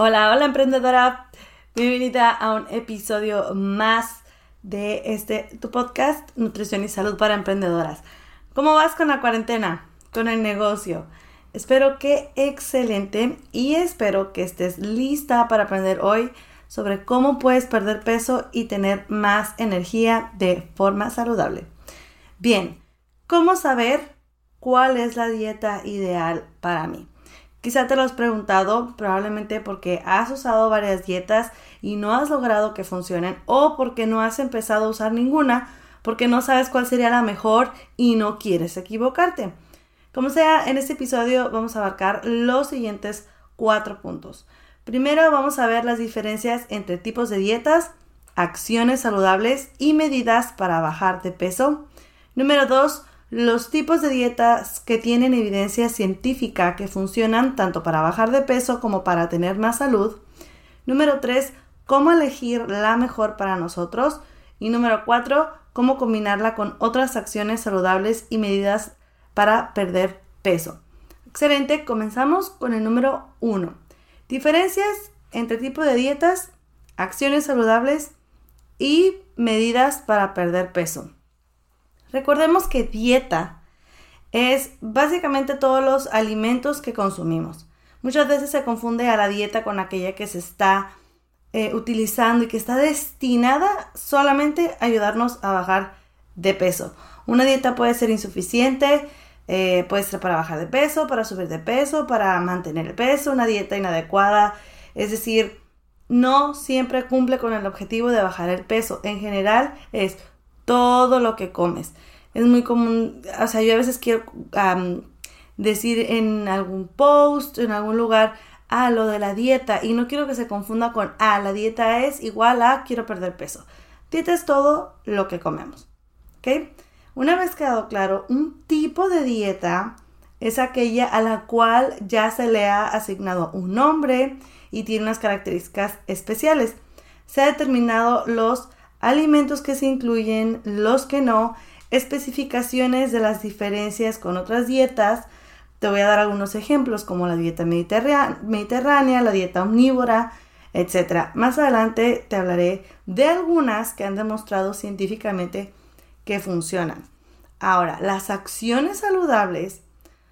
Hola, hola emprendedora. Bienvenida a un episodio más de este tu podcast Nutrición y Salud para Emprendedoras. ¿Cómo vas con la cuarentena? Con el negocio. Espero que excelente y espero que estés lista para aprender hoy sobre cómo puedes perder peso y tener más energía de forma saludable. Bien, ¿cómo saber cuál es la dieta ideal para mí? Quizá te lo has preguntado probablemente porque has usado varias dietas y no has logrado que funcionen o porque no has empezado a usar ninguna porque no sabes cuál sería la mejor y no quieres equivocarte. Como sea, en este episodio vamos a abarcar los siguientes cuatro puntos. Primero vamos a ver las diferencias entre tipos de dietas, acciones saludables y medidas para bajar de peso. Número dos, los tipos de dietas que tienen evidencia científica que funcionan tanto para bajar de peso como para tener más salud. Número 3. Cómo elegir la mejor para nosotros. Y número 4. Cómo combinarla con otras acciones saludables y medidas para perder peso. Excelente, comenzamos con el número 1. Diferencias entre tipo de dietas, acciones saludables y medidas para perder peso. Recordemos que dieta es básicamente todos los alimentos que consumimos. Muchas veces se confunde a la dieta con aquella que se está eh, utilizando y que está destinada solamente a ayudarnos a bajar de peso. Una dieta puede ser insuficiente, eh, puede ser para bajar de peso, para subir de peso, para mantener el peso, una dieta inadecuada, es decir, no siempre cumple con el objetivo de bajar el peso. En general es todo lo que comes. Es muy común, o sea, yo a veces quiero decir en algún post, en algún lugar, ah, lo de la dieta, y no quiero que se confunda con, ah, la dieta es igual a quiero perder peso. Dieta es todo lo que comemos, ¿ok? Una vez quedado claro, un tipo de dieta es aquella a la cual ya se le ha asignado un nombre y tiene unas características especiales. Se ha determinado los alimentos que se incluyen, los que no, especificaciones de las diferencias con otras dietas. Te voy a dar algunos ejemplos como la dieta mediterránea, la dieta omnívora, etc. Más adelante te hablaré de algunas que han demostrado científicamente que funcionan. Ahora, las acciones saludables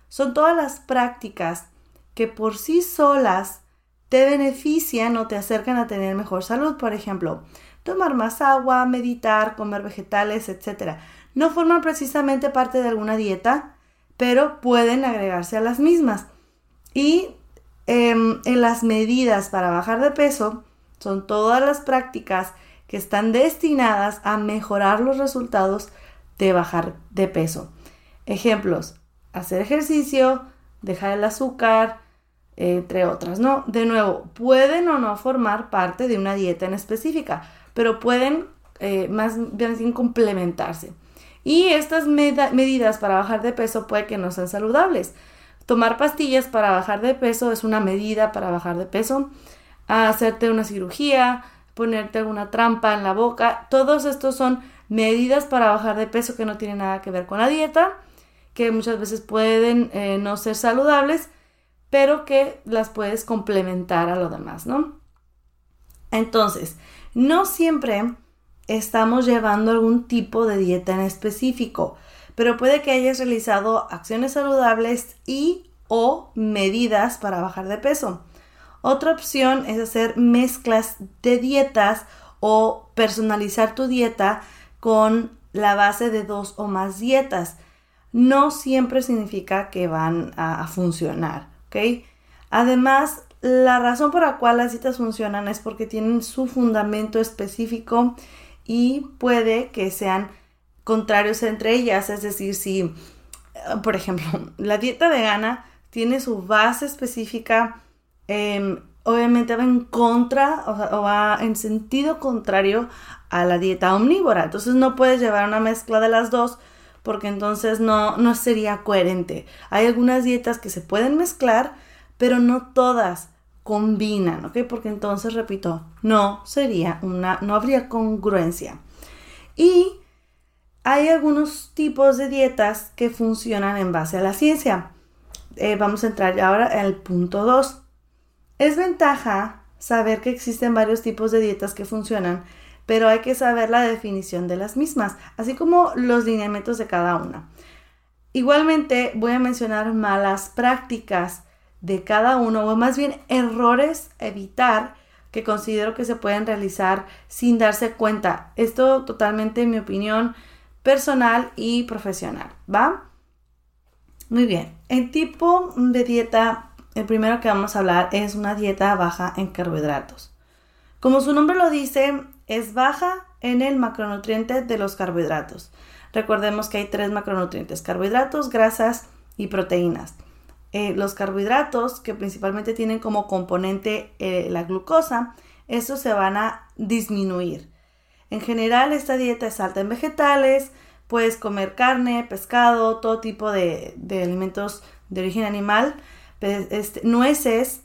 son todas las prácticas que por sí solas te benefician o te acercan a tener mejor salud. Por ejemplo, tomar más agua, meditar, comer vegetales, etc. No forman precisamente parte de alguna dieta, pero pueden agregarse a las mismas. Y em, en las medidas para bajar de peso son todas las prácticas que están destinadas a mejorar los resultados de bajar de peso. Ejemplos, hacer ejercicio, dejar el azúcar, entre otras, ¿no? De nuevo, pueden o no formar parte de una dieta en específica, pero pueden eh, más bien complementarse. Y estas medidas para bajar de peso puede que no sean saludables. Tomar pastillas para bajar de peso es una medida para bajar de peso. Hacerte una cirugía, ponerte alguna trampa en la boca, todos estos son medidas para bajar de peso que no tienen nada que ver con la dieta, que muchas veces pueden eh, no ser saludables, pero que las puedes complementar a lo demás, ¿no? Entonces, no siempre estamos llevando algún tipo de dieta en específico, pero puede que hayas realizado acciones saludables y o medidas para bajar de peso. Otra opción es hacer mezclas de dietas o personalizar tu dieta con la base de dos o más dietas. No siempre significa que van a, funcionar, ¿ok? Además, la razón por la cual las dietas funcionan es porque tienen su fundamento específico y puede que sean contrarios entre ellas. Es decir, si, por ejemplo, la dieta vegana tiene su base específica, em, obviamente va en contra o, va en sentido contrario a la dieta omnívora. Entonces no puedes llevar una mezcla de las dos porque entonces no, no sería coherente. Hay algunas dietas que se pueden mezclar, pero no todas combinan, ¿ok? Porque entonces, repito, no sería una, no habría congruencia. Y hay algunos tipos de dietas que funcionan en base a la ciencia. Eh, vamos a entrar ahora el punto 2. Es ventaja saber que existen varios tipos de dietas que funcionan, pero hay que saber la definición de las mismas, así como los lineamientos de cada una. Igualmente voy a mencionar malas prácticas de cada uno, o más bien errores evitar que considero que se pueden realizar sin darse cuenta. Esto totalmente en mi opinión personal y profesional, ¿va? Muy bien, el tipo de dieta el primero que vamos a hablar es una dieta baja en carbohidratos. Como su nombre lo dice, es baja en el macronutriente de los carbohidratos. Recordemos que hay tres macronutrientes, carbohidratos, grasas y proteínas. Eh, los carbohidratos, que principalmente tienen como componente eh, la glucosa, estos se van a disminuir. En general, esta dieta es alta en vegetales, puedes comer carne, pescado, todo tipo de, alimentos de origen animal, este, nueces,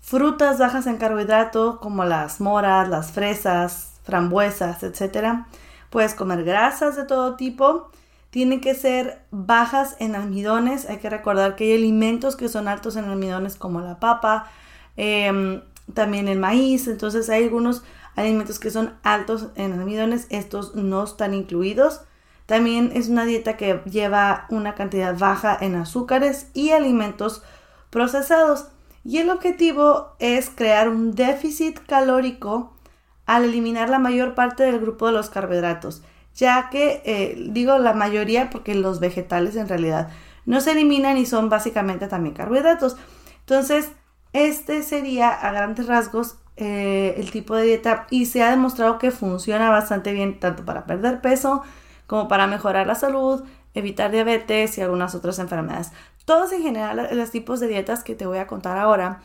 frutas bajas en carbohidrato como las moras, las fresas, frambuesas, etc. Puedes comer grasas de todo tipo. Tienen que ser bajas en almidones. Hay que recordar que hay alimentos que son altos en almidones como la papa, em, también el maíz. Entonces hay algunos alimentos que son altos en almidones. Estos no están incluidos. También es una dieta que lleva una cantidad baja en azúcares y alimentos procesados. Y el objetivo es crear un déficit calórico al eliminar la mayor parte del grupo de los carbohidratos, ya que eh, digo la mayoría porque los vegetales en realidad no se eliminan y son básicamente también carbohidratos. Entonces, este sería a grandes rasgos eh, el tipo de dieta y se ha demostrado que funciona bastante bien tanto para perder peso como para mejorar la salud, evitar diabetes y algunas otras enfermedades. Todos en general los tipos de dietas que te voy a contar ahora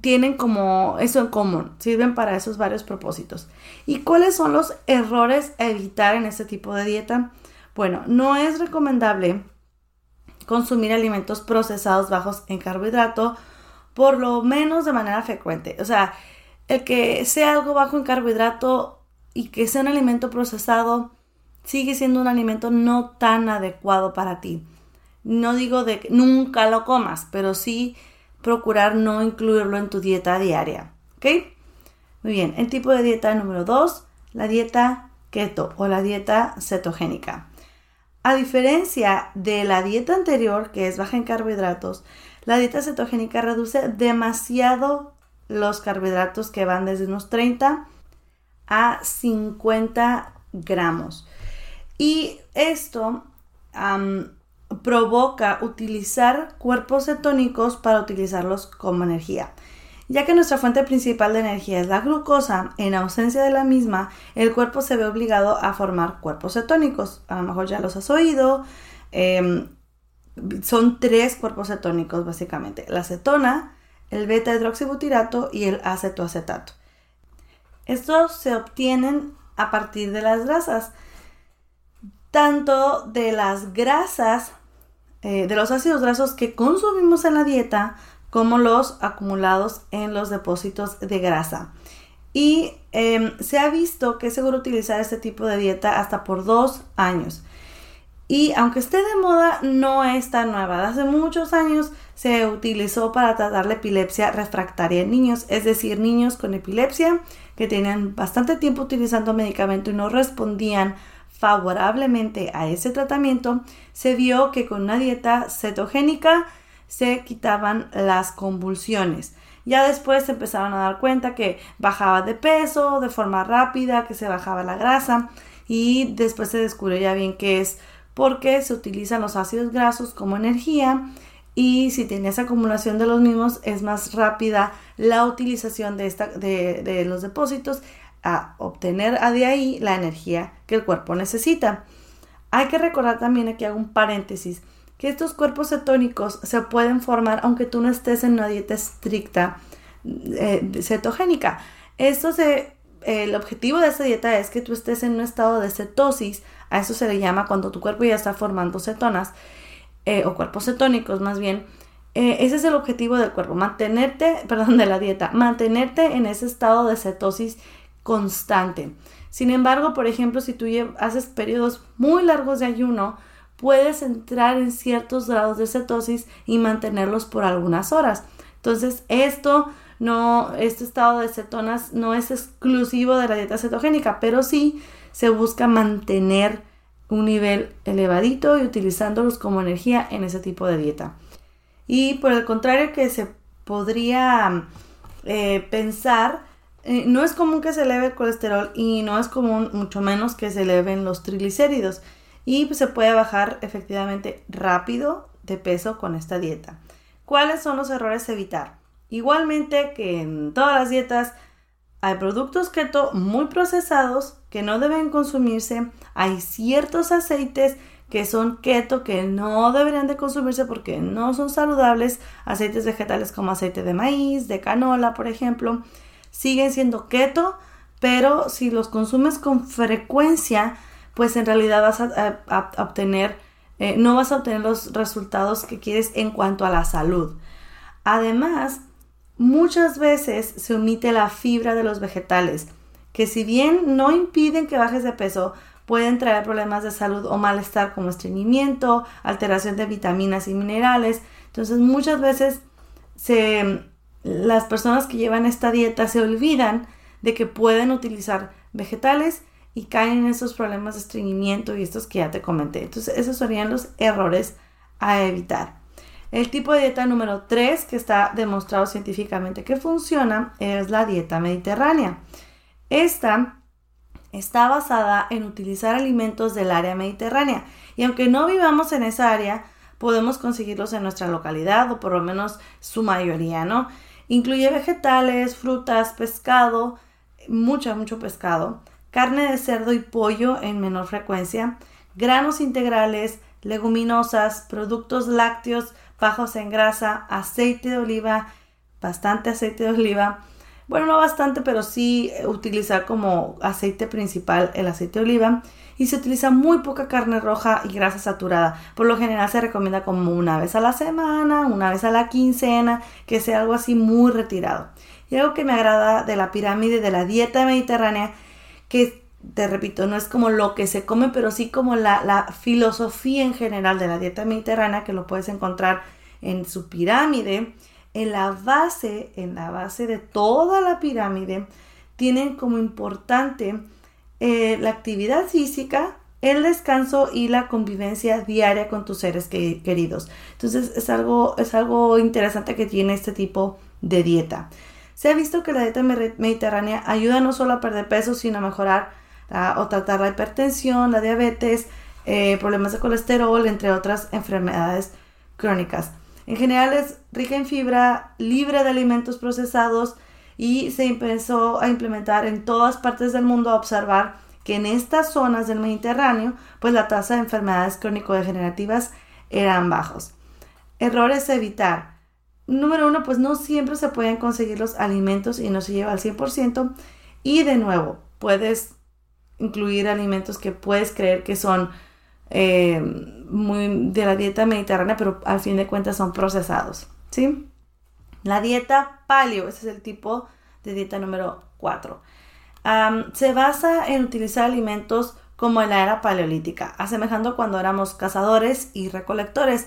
tienen como eso en común, sirven para esos varios propósitos. ¿Y cuáles son los errores a evitar en este tipo de dieta? Bueno, no es recomendable consumir alimentos procesados bajos en carbohidrato, por lo menos de manera frecuente. O sea, el que sea algo bajo en carbohidrato y que sea un alimento procesado, sigue siendo un alimento no tan adecuado para ti. No digo de que nunca lo comas, pero sí procurar no incluirlo en tu dieta diaria. ¿Ok? Muy bien, el tipo de dieta número 2, la dieta keto o la dieta cetogénica. A diferencia de la dieta anterior, que es baja en carbohidratos, la dieta cetogénica reduce demasiado los carbohidratos que van desde unos 30 a 50 gramos. Y esto provoca utilizar cuerpos cetónicos para utilizarlos como energía. Ya que nuestra fuente principal de energía es la glucosa, en ausencia de la misma, el cuerpo se ve obligado a formar cuerpos cetónicos. A lo mejor ya los has oído. Em, son tres cuerpos cetónicos básicamente. La acetona, el beta hidroxibutirato y el acetoacetato. Estos se obtienen a partir de las grasas tanto de las grasas, eh, de los ácidos grasos que consumimos en la dieta, como los acumulados en los depósitos de grasa. Y em, se ha visto que es seguro utilizar este tipo de dieta hasta por dos años. Y aunque esté de moda, no es tan nueva. Hace muchos años se utilizó para tratar la epilepsia refractaria en niños, es decir, niños con epilepsia que tenían bastante tiempo utilizando medicamento y no respondían favorablemente a ese tratamiento, se vio que con una dieta cetogénica se quitaban las convulsiones. Ya después se empezaron a dar cuenta que bajaba de peso de forma rápida, que se bajaba la grasa y después se descubrió ya bien que es porque se utilizan los ácidos grasos como energía y si tienes acumulación de los mismos es más rápida la utilización de, esta, de, de los depósitos a obtener de ahí la energía que el cuerpo necesita. Hay que recordar también aquí hago un paréntesis que estos cuerpos cetónicos se pueden formar aunque tú no estés en una dieta estricta eh, cetogénica. Esto se, el objetivo de esta dieta es que tú estés en un estado de cetosis, a eso se le llama cuando tu cuerpo ya está formando cetonas, eh, o cuerpos cetónicos más bien. Eh, ese es el objetivo del cuerpo, mantenerte, perdón, de la dieta, mantenerte en ese estado de cetosis constante. Sin embargo, por ejemplo, si tú haces periodos muy largos de ayuno, puedes entrar en ciertos grados de cetosis y mantenerlos por algunas horas. Entonces, esto no, este estado de cetonas no es exclusivo de la dieta cetogénica, pero sí se busca mantener un nivel elevadito y utilizándolos como energía en ese tipo de dieta. Y por el contrario que se podría eh, pensar, eh, no es común que se eleve el colesterol y no es común mucho menos que se eleven los triglicéridos y pues, se puede bajar efectivamente rápido de peso con esta dieta. ¿Cuáles son los errores a evitar? Igualmente que en todas las dietas hay productos keto muy procesados que no deben consumirse, hay ciertos aceites que son keto que no deberían de consumirse porque no son saludables, aceites vegetales como aceite de maíz, de canola, por ejemplo, siguen siendo keto, pero si los consumes con frecuencia pues en realidad vas a, obtener, eh, no vas a obtener los resultados que quieres en cuanto a la salud. Además, muchas veces se omite la fibra de los vegetales, que si bien no impiden que bajes de peso, pueden traer problemas de salud o malestar como estreñimiento, alteración de vitaminas y minerales. Entonces muchas veces se, las personas que llevan esta dieta se olvidan de que pueden utilizar vegetales y caen en esos problemas de estreñimiento y estos que ya te comenté. Entonces, esos serían los errores a evitar. El tipo de dieta número 3 que está demostrado científicamente que funciona es la dieta mediterránea. Esta está basada en utilizar alimentos del área mediterránea y aunque no vivamos en esa área, podemos conseguirlos en nuestra localidad o por lo menos su mayoría, ¿no? Incluye vegetales, frutas, pescado, mucho, mucho pescado, carne de cerdo y pollo en menor frecuencia, granos integrales, leguminosas, productos lácteos bajos en grasa, aceite de oliva, bastante aceite de oliva. Bueno, no bastante, pero sí utilizar como aceite principal el aceite de oliva. Y se utiliza muy poca carne roja y grasa saturada. Por lo general se recomienda como una vez a la semana, una vez a la quincena, que sea algo así muy retirado. Y algo que me agrada de la pirámide de la dieta mediterránea que te repito, no es como lo que se come, pero sí como la, filosofía en general de la dieta mediterránea, que lo puedes encontrar en su pirámide. En la base, en la base de toda la pirámide, tienen como importante eh, la actividad física, el descanso y la convivencia diaria con tus seres queridos. Entonces es algo, es algo interesante que tiene este tipo de dieta. Se ha visto que la dieta mediterránea ayuda no solo a perder peso, sino a mejorar o tratar la hipertensión, la diabetes, eh, problemas de colesterol, entre otras enfermedades crónicas. En general es rica en fibra, libre de alimentos procesados y se empezó a implementar en todas partes del mundo a observar que en estas zonas del Mediterráneo, pues la tasa de enfermedades crónico-degenerativas eran bajos. Errores a evitar número uno, pues no siempre se pueden conseguir los alimentos y no se lleva al 100%. Y de nuevo, puedes incluir alimentos que puedes creer que son eh, muy de la dieta mediterránea, pero al fin de cuentas son procesados. ¿sí? La dieta paleo, ese es el tipo de dieta número 4. se basa en utilizar alimentos como en la era paleolítica, asemejando cuando éramos cazadores y recolectores.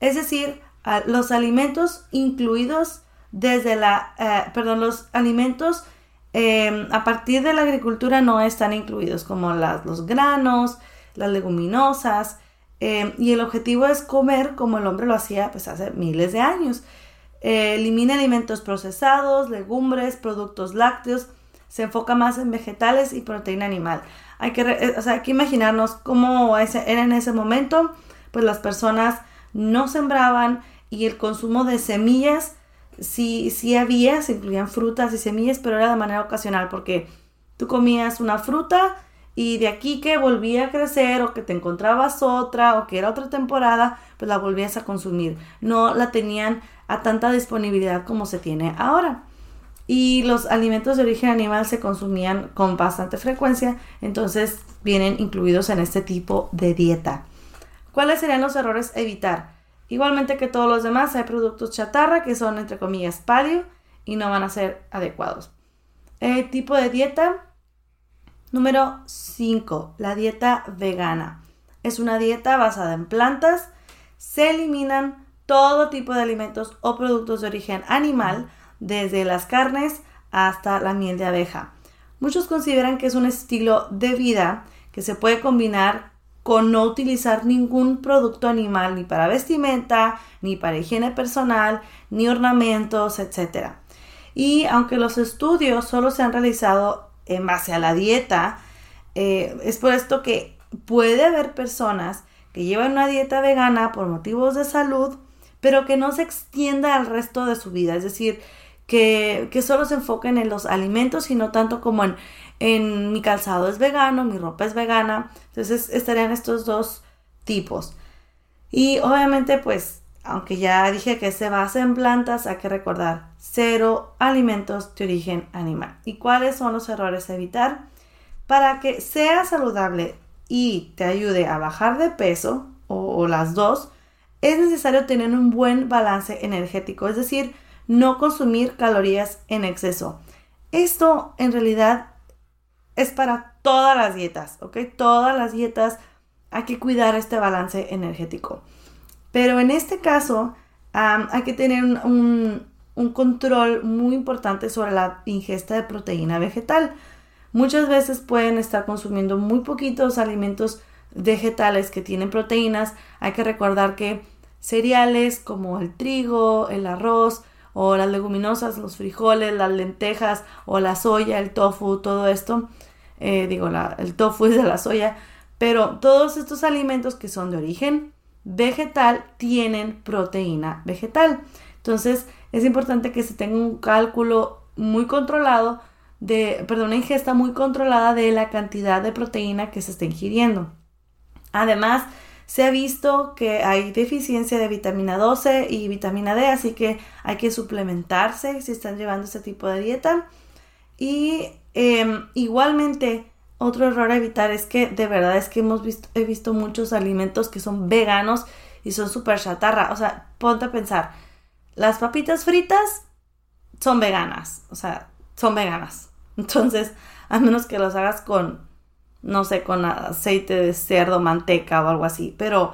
Es decir, los alimentos incluidos desde la, eh, perdón, los alimentos Em, a partir de la agricultura no están incluidos como los granos, las leguminosas, em, y el objetivo es comer como el hombre lo hacía pues, hace miles de años. Eh, elimina alimentos procesados, legumbres, productos lácteos, se enfoca más en vegetales y proteína animal. Hay que, eh, hay que imaginarnos cómo era en ese momento, pues las personas no sembraban y el consumo de semillas sí, sí había, se incluían frutas y semillas, pero era de manera ocasional porque tú comías una fruta y de aquí que volvía a crecer o que te encontrabas otra o que era otra temporada, pues la volvías a consumir. No la tenían a tanta disponibilidad como se tiene ahora. Y los alimentos de origen animal se consumían con bastante frecuencia, entonces vienen incluidos en este tipo de dieta. ¿Cuáles serían los errores evitar? Igualmente que todos los demás, hay productos chatarra que son entre comillas palio y no van a ser adecuados. El tipo de dieta número 5, la dieta vegana. Es una dieta basada en plantas. Se eliminan todo tipo de alimentos o productos de origen animal, desde las carnes hasta la miel de abeja. Muchos consideran que es un estilo de vida que se puede combinar con no utilizar ningún producto animal ni para vestimenta, ni para higiene personal, ni ornamentos, etc. Y aunque los estudios solo se han realizado en base a la dieta, eh, es por esto que puede haber personas que llevan una dieta vegana por motivos de salud, pero que no se extienda al resto de su vida. Es decir, que, que solo se enfoquen en los alimentos y no tanto como en, en mi calzado es vegano, mi ropa es vegana. Entonces estarían estos dos tipos. Y obviamente pues, aunque ya dije que se basa en plantas, hay que recordar cero alimentos de origen animal. ¿Y cuáles son los errores a evitar? Para que sea saludable y te ayude a bajar de peso, o las dos, es necesario tener un buen balance energético, es decir, no consumir calorías en exceso. Esto en realidad es para todas las dietas, ¿ok? Todas las dietas hay que cuidar este balance energético. Pero en este caso hay que tener un, un, control muy importante sobre la ingesta de proteína vegetal. Muchas veces pueden estar consumiendo muy poquitos alimentos vegetales que tienen proteínas. Hay que recordar que cereales como el trigo, el arroz o las leguminosas, los frijoles, las lentejas o la soya, el tofu, todo esto eh, digo, el tofu es de la soya, pero todos estos alimentos que son de origen vegetal tienen proteína vegetal. Entonces es importante que se tenga un cálculo muy controlado de, perdón, una ingesta muy controlada de la cantidad de proteína que se está ingiriendo. Además, se ha visto que hay deficiencia de vitamina 12 y vitamina D, así que hay que suplementarse si están llevando este tipo de dieta. Y Em, igualmente, otro error a evitar es que de verdad es que hemos visto, he visto muchos alimentos que son veganos y son súper chatarra. O sea, ponte a pensar, las papitas fritas son veganas, o sea, son veganas. Entonces, a menos que los hagas con, no sé, con aceite de cerdo, manteca o algo así, pero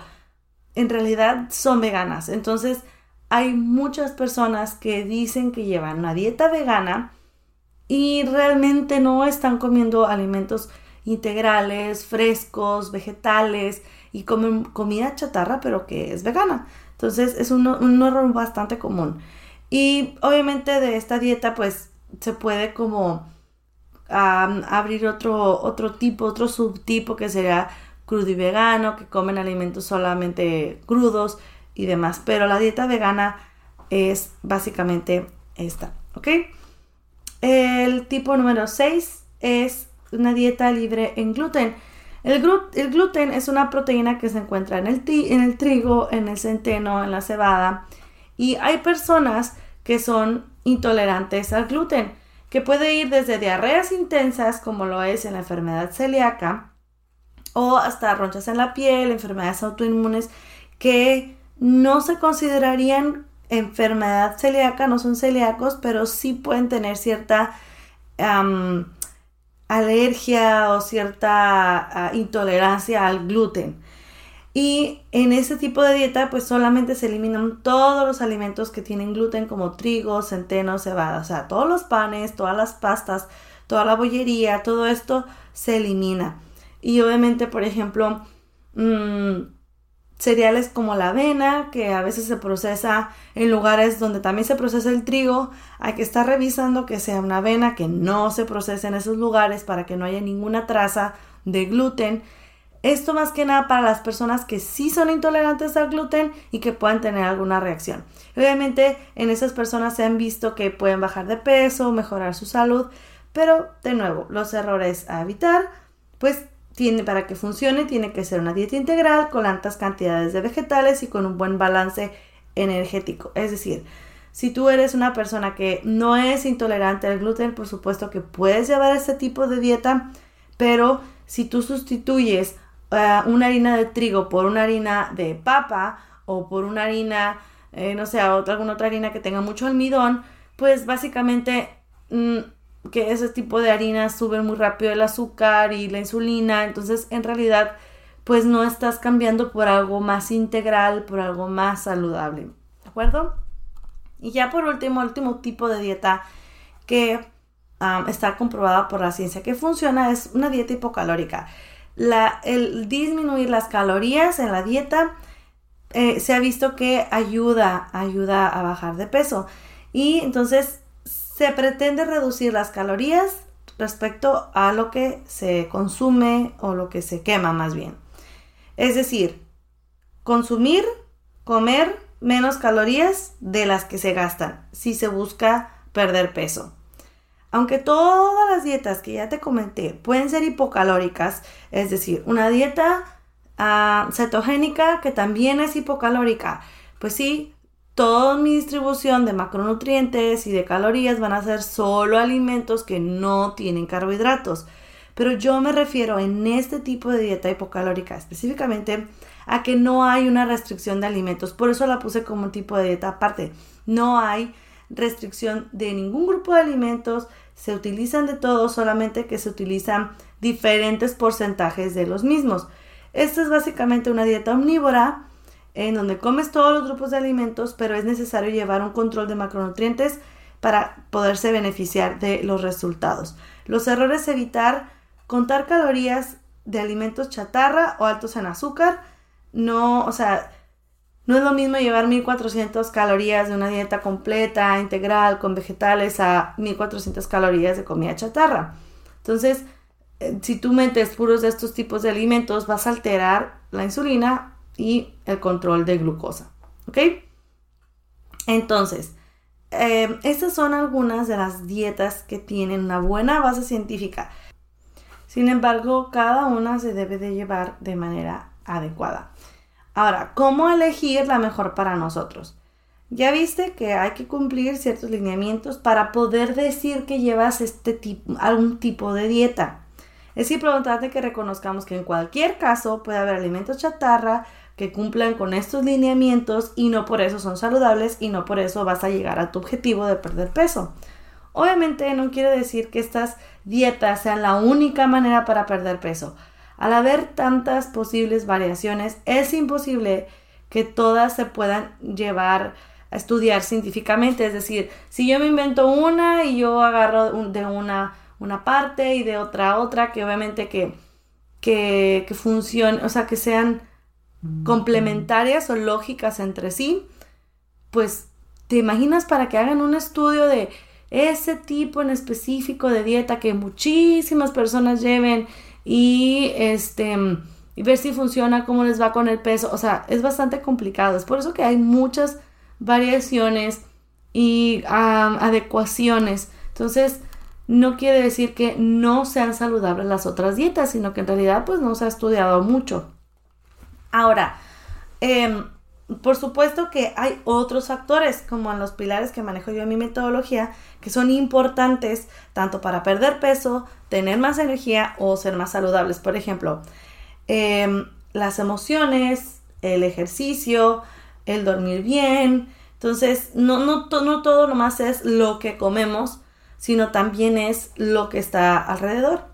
en realidad son veganas. Entonces, hay muchas personas que dicen que llevan una dieta vegana, y realmente no están comiendo alimentos integrales, frescos, vegetales y comen comida chatarra pero que es vegana. Entonces es un, error bastante común. Y obviamente de esta dieta pues se puede como abrir otro, otro tipo, otro subtipo que sería crudo y vegano, que comen alimentos solamente crudos y demás. Pero la dieta vegana es básicamente esta, ¿ok? El tipo número 6 es una dieta libre en gluten. El, gluten es una proteína que se encuentra en el, en el trigo, en el centeno, en la cebada. Y hay personas que son intolerantes al gluten, que puede ir desde diarreas intensas, como lo es en la enfermedad celíaca, o hasta ronchas en la piel, enfermedades autoinmunes que no se considerarían enfermedad celíaca, no son celíacos, pero sí pueden tener cierta alergia o cierta ah, intolerancia al gluten. Y en ese tipo de dieta, pues solamente se eliminan todos los alimentos que tienen gluten, como trigo, centeno, cebada, o sea, todos los panes, todas las pastas, toda la bollería, todo esto se elimina. Y obviamente, por ejemplo, mmm, cereales como la avena, que a veces se procesa en lugares donde también se procesa el trigo. Hay que estar revisando que sea una avena que no se procese en esos lugares para que no haya ninguna traza de gluten. Esto más que nada para las personas que sí son intolerantes al gluten y que puedan tener alguna reacción. Obviamente en esas personas se han visto que pueden bajar de peso, mejorar su salud, pero de nuevo, los errores a evitar, pues tiene, para que funcione tiene que ser una dieta integral con altas cantidades de vegetales y con un buen balance energético. Es decir, si tú eres una persona que no es intolerante al gluten, por supuesto que puedes llevar este tipo de dieta, pero si tú sustituyes eh, una harina de trigo por una harina de papa o por una harina, eh, no sé, otra, alguna otra harina que tenga mucho almidón, pues básicamente mm, que ese tipo de harinas suben muy rápido el azúcar y la insulina, entonces en realidad pues no estás cambiando por algo más integral, por algo más saludable, ¿de acuerdo? Y ya por último, último tipo de dieta que está comprobada por la ciencia que funciona es una dieta hipocalórica. La, el disminuir las calorías en la dieta eh, se ha visto que ayuda, ayuda a bajar de peso. Y entonces se pretende reducir las calorías respecto a lo que se consume o lo que se quema más bien. Es decir, consumir, comer menos calorías de las que se gastan si se busca perder peso. Aunque todas las dietas que ya te comenté pueden ser hipocalóricas, es decir, una dieta ah, cetogénica que también es hipocalórica, pues sí, toda mi distribución de macronutrientes y de calorías van a ser solo alimentos que no tienen carbohidratos. Pero yo me refiero en este tipo de dieta hipocalórica específicamente a que no hay una restricción de alimentos. Por eso la puse como un tipo de dieta aparte. No hay restricción de ningún grupo de alimentos. Se utilizan de todos, solamente que se utilizan diferentes porcentajes de los mismos. Esta es básicamente una dieta omnívora en donde comes todos los grupos de alimentos, pero es necesario llevar un control de macronutrientes para poderse beneficiar de los resultados. Los errores evitar contar calorías de alimentos chatarra o altos en azúcar. No, o sea, no es lo mismo llevar 1400 calorías de una dieta completa, integral, con vegetales, a 1400 calorías de comida chatarra. Entonces, eh, si tú metes puros de estos tipos de alimentos, vas a alterar la insulina y el control de glucosa. ¿Ok? Entonces, eh, estas son algunas de las dietas que tienen una buena base científica. Sin embargo, cada una se debe de llevar de manera adecuada. Ahora, ¿cómo elegir la mejor para nosotros? Ya viste que hay que cumplir ciertos lineamientos para poder decir que llevas este algún tipo de dieta. Es importante que reconozcamos que en cualquier caso puede haber alimentos chatarra, que cumplan con estos lineamientos y no por eso son saludables y no por eso vas a llegar a tu objetivo de perder peso. Obviamente no quiere decir que estas dietas sean la única manera para perder peso. Al haber tantas posibles variaciones, es imposible que todas se puedan llevar a estudiar científicamente. Es decir, si yo me invento una y yo agarro de una, una parte y de otra otra, que obviamente que, que, que funcione, o sea, que sean complementarias o lógicas entre sí, pues te imaginas para que hagan un estudio de ese tipo en específico de dieta que muchísimas personas lleven y este ver si funciona, cómo les va con el peso, o sea, es bastante complicado, es por eso que hay muchas variaciones y adecuaciones. Entonces, no quiere decir que no sean saludables las otras dietas, sino que en realidad pues no se ha estudiado mucho. Ahora, em, por supuesto que hay otros factores, como en los pilares que manejo yo en mi metodología, que son importantes tanto para perder peso, tener más energía o ser más saludables. Por ejemplo, em, las emociones, el ejercicio, el dormir bien. Entonces, no, no, no todo es lo que comemos, sino también es lo que está alrededor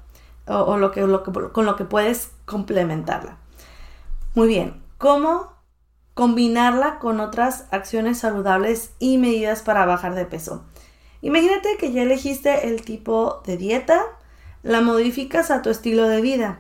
o, lo que, lo que, con lo que puedes complementarla. Muy bien, ¿cómo combinarla con otras acciones saludables y medidas para bajar de peso? Imagínate que ya elegiste el tipo de dieta, la modificas a tu estilo de vida.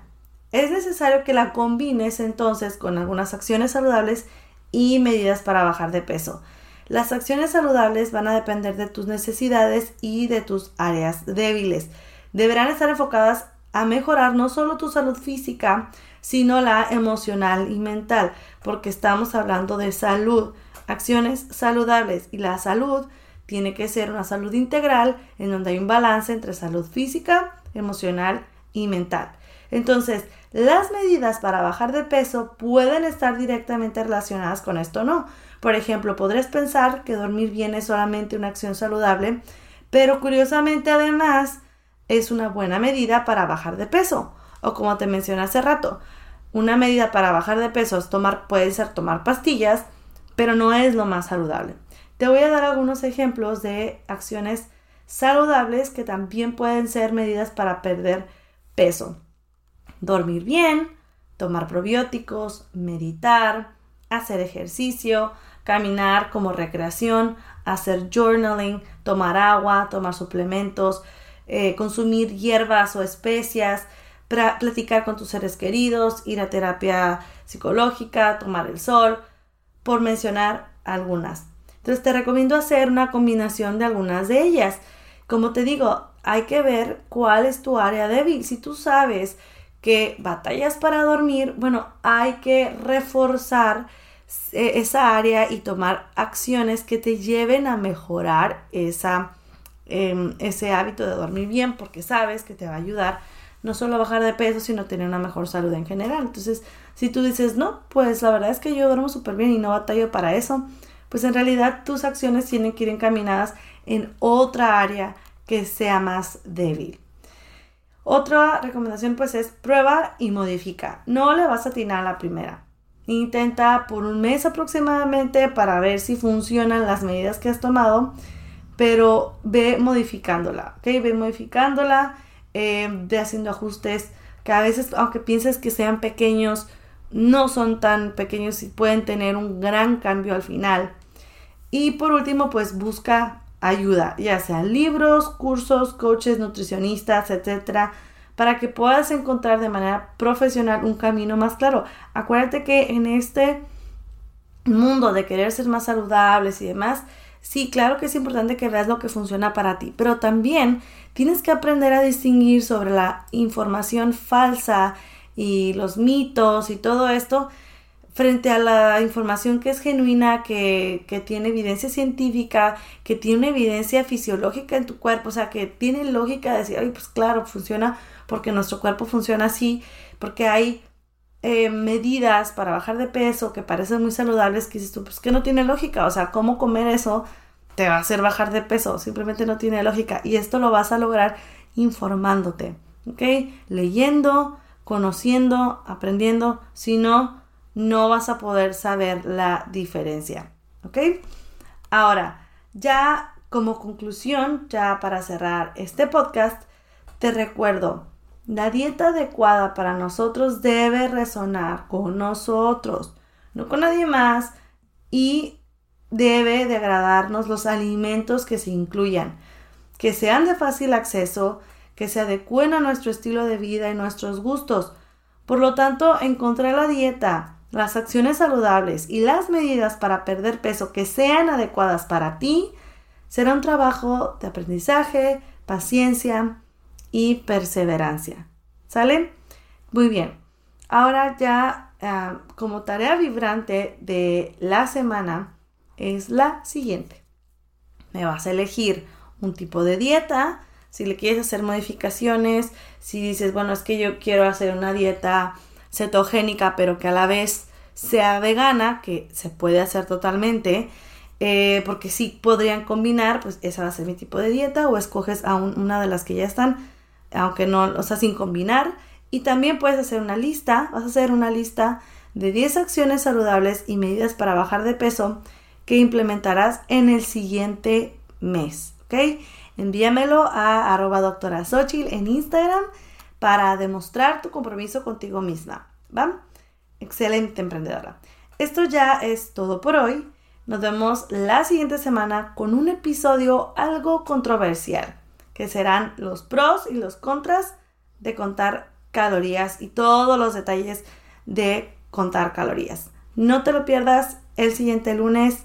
Es necesario que la combines entonces con algunas acciones saludables y medidas para bajar de peso. Las acciones saludables van a depender de tus necesidades y de tus áreas débiles. Deberán estar enfocadas a mejorar no solo tu salud física, sino la emocional y mental, porque estamos hablando de salud, acciones saludables y la salud tiene que ser una salud integral en donde hay un balance entre salud física, emocional y mental. Entonces, las medidas para bajar de peso pueden estar directamente relacionadas con esto o no. Por ejemplo, podrías pensar que dormir bien es solamente una acción saludable, pero curiosamente además es una buena medida para bajar de peso. O como te mencioné hace rato, una medida para bajar de peso es tomar, puede ser tomar pastillas, pero no es lo más saludable. Te voy a dar algunos ejemplos de acciones saludables que también pueden ser medidas para perder peso. Dormir bien, tomar probióticos, meditar, hacer ejercicio, caminar como recreación, hacer journaling, tomar agua, tomar suplementos, eh, consumir hierbas o especias, platicar con tus seres queridos, ir a terapia psicológica, tomar el sol, por mencionar algunas. Entonces te recomiendo hacer una combinación de algunas de ellas. Como te digo, hay que ver cuál es tu área débil. Si tú sabes que batallas para dormir, bueno, hay que reforzar eh, esa área y tomar acciones que te lleven a mejorar esa, em, ese hábito de dormir bien porque sabes que te va a ayudar no solo bajar de peso, sino tener una mejor salud en general. Entonces, si tú dices, no, pues la verdad es que yo duermo súper bien y no batallo para eso, pues en realidad tus acciones tienen que ir encaminadas en otra área que sea más débil. Otra recomendación pues es prueba y modifica. No le vas a atinar a la primera. Intenta por un mes aproximadamente para ver si funcionan las medidas que has tomado, pero ve modificándola, ¿ok? Ve modificándola, eh, ve haciendo ajustes que a veces, aunque pienses que sean pequeños, no son tan pequeños y pueden tener un gran cambio al final. Y por último, pues busca ayuda, ya sean libros, cursos, coaches, nutricionistas, etcétera, para que puedas encontrar de manera profesional un camino más claro. Acuérdate que en este mundo de querer ser más saludables y demás, sí, claro que es importante que veas lo que funciona para ti, pero también tienes que aprender a distinguir sobre la información falsa y los mitos y todo esto frente a la información que es genuina, que, que, tiene evidencia científica, que tiene una evidencia fisiológica en tu cuerpo, o sea, que tiene lógica de decir, ay, pues claro, funciona porque nuestro cuerpo funciona así, porque hay eh, medidas para bajar de peso que parecen muy saludables que dices tú, pues que no tiene lógica, o sea, cómo comer eso te va a hacer bajar de peso, simplemente no tiene lógica y esto lo vas a lograr informándote, ¿ok? Leyendo, conociendo, aprendiendo, si no, no vas a poder saber la diferencia. ¿Ok? Ahora, ya como conclusión, ya para cerrar este podcast, te recuerdo, la dieta adecuada para nosotros debe resonar con nosotros, no con nadie más, y debe de agradarnos los alimentos que se incluyan, que sean de fácil acceso, que se adecúen a nuestro estilo de vida y nuestros gustos. Por lo tanto, encontrar la dieta las acciones saludables y las medidas para perder peso que sean adecuadas para ti será un trabajo de aprendizaje, paciencia y perseverancia. ¿Sale? Muy bien. Ahora ya ah, como tarea vibrante de la semana es la siguiente. Me vas a elegir un tipo de dieta, si le quieres hacer modificaciones, si dices, bueno, es que yo quiero hacer una dieta cetogénica, pero que a la vez sea vegana, que se puede hacer totalmente, eh, porque sí podrían combinar, pues esa va a ser mi tipo de dieta, o escoges a una de las que ya están, aunque no, o sea, sin combinar. Y también puedes hacer una lista, vas a hacer una lista de 10 acciones saludables y medidas para bajar de peso que implementarás en el siguiente mes, ¿ok? Envíamelo a arroba doctora en Instagram para demostrar tu compromiso contigo misma. ¿Va? Excelente emprendedora. Esto ya es todo por hoy. Nos vemos la siguiente semana con un episodio algo controversial, que serán los pros y los contras de contar calorías y todos los detalles de contar calorías. No te lo pierdas el siguiente lunes.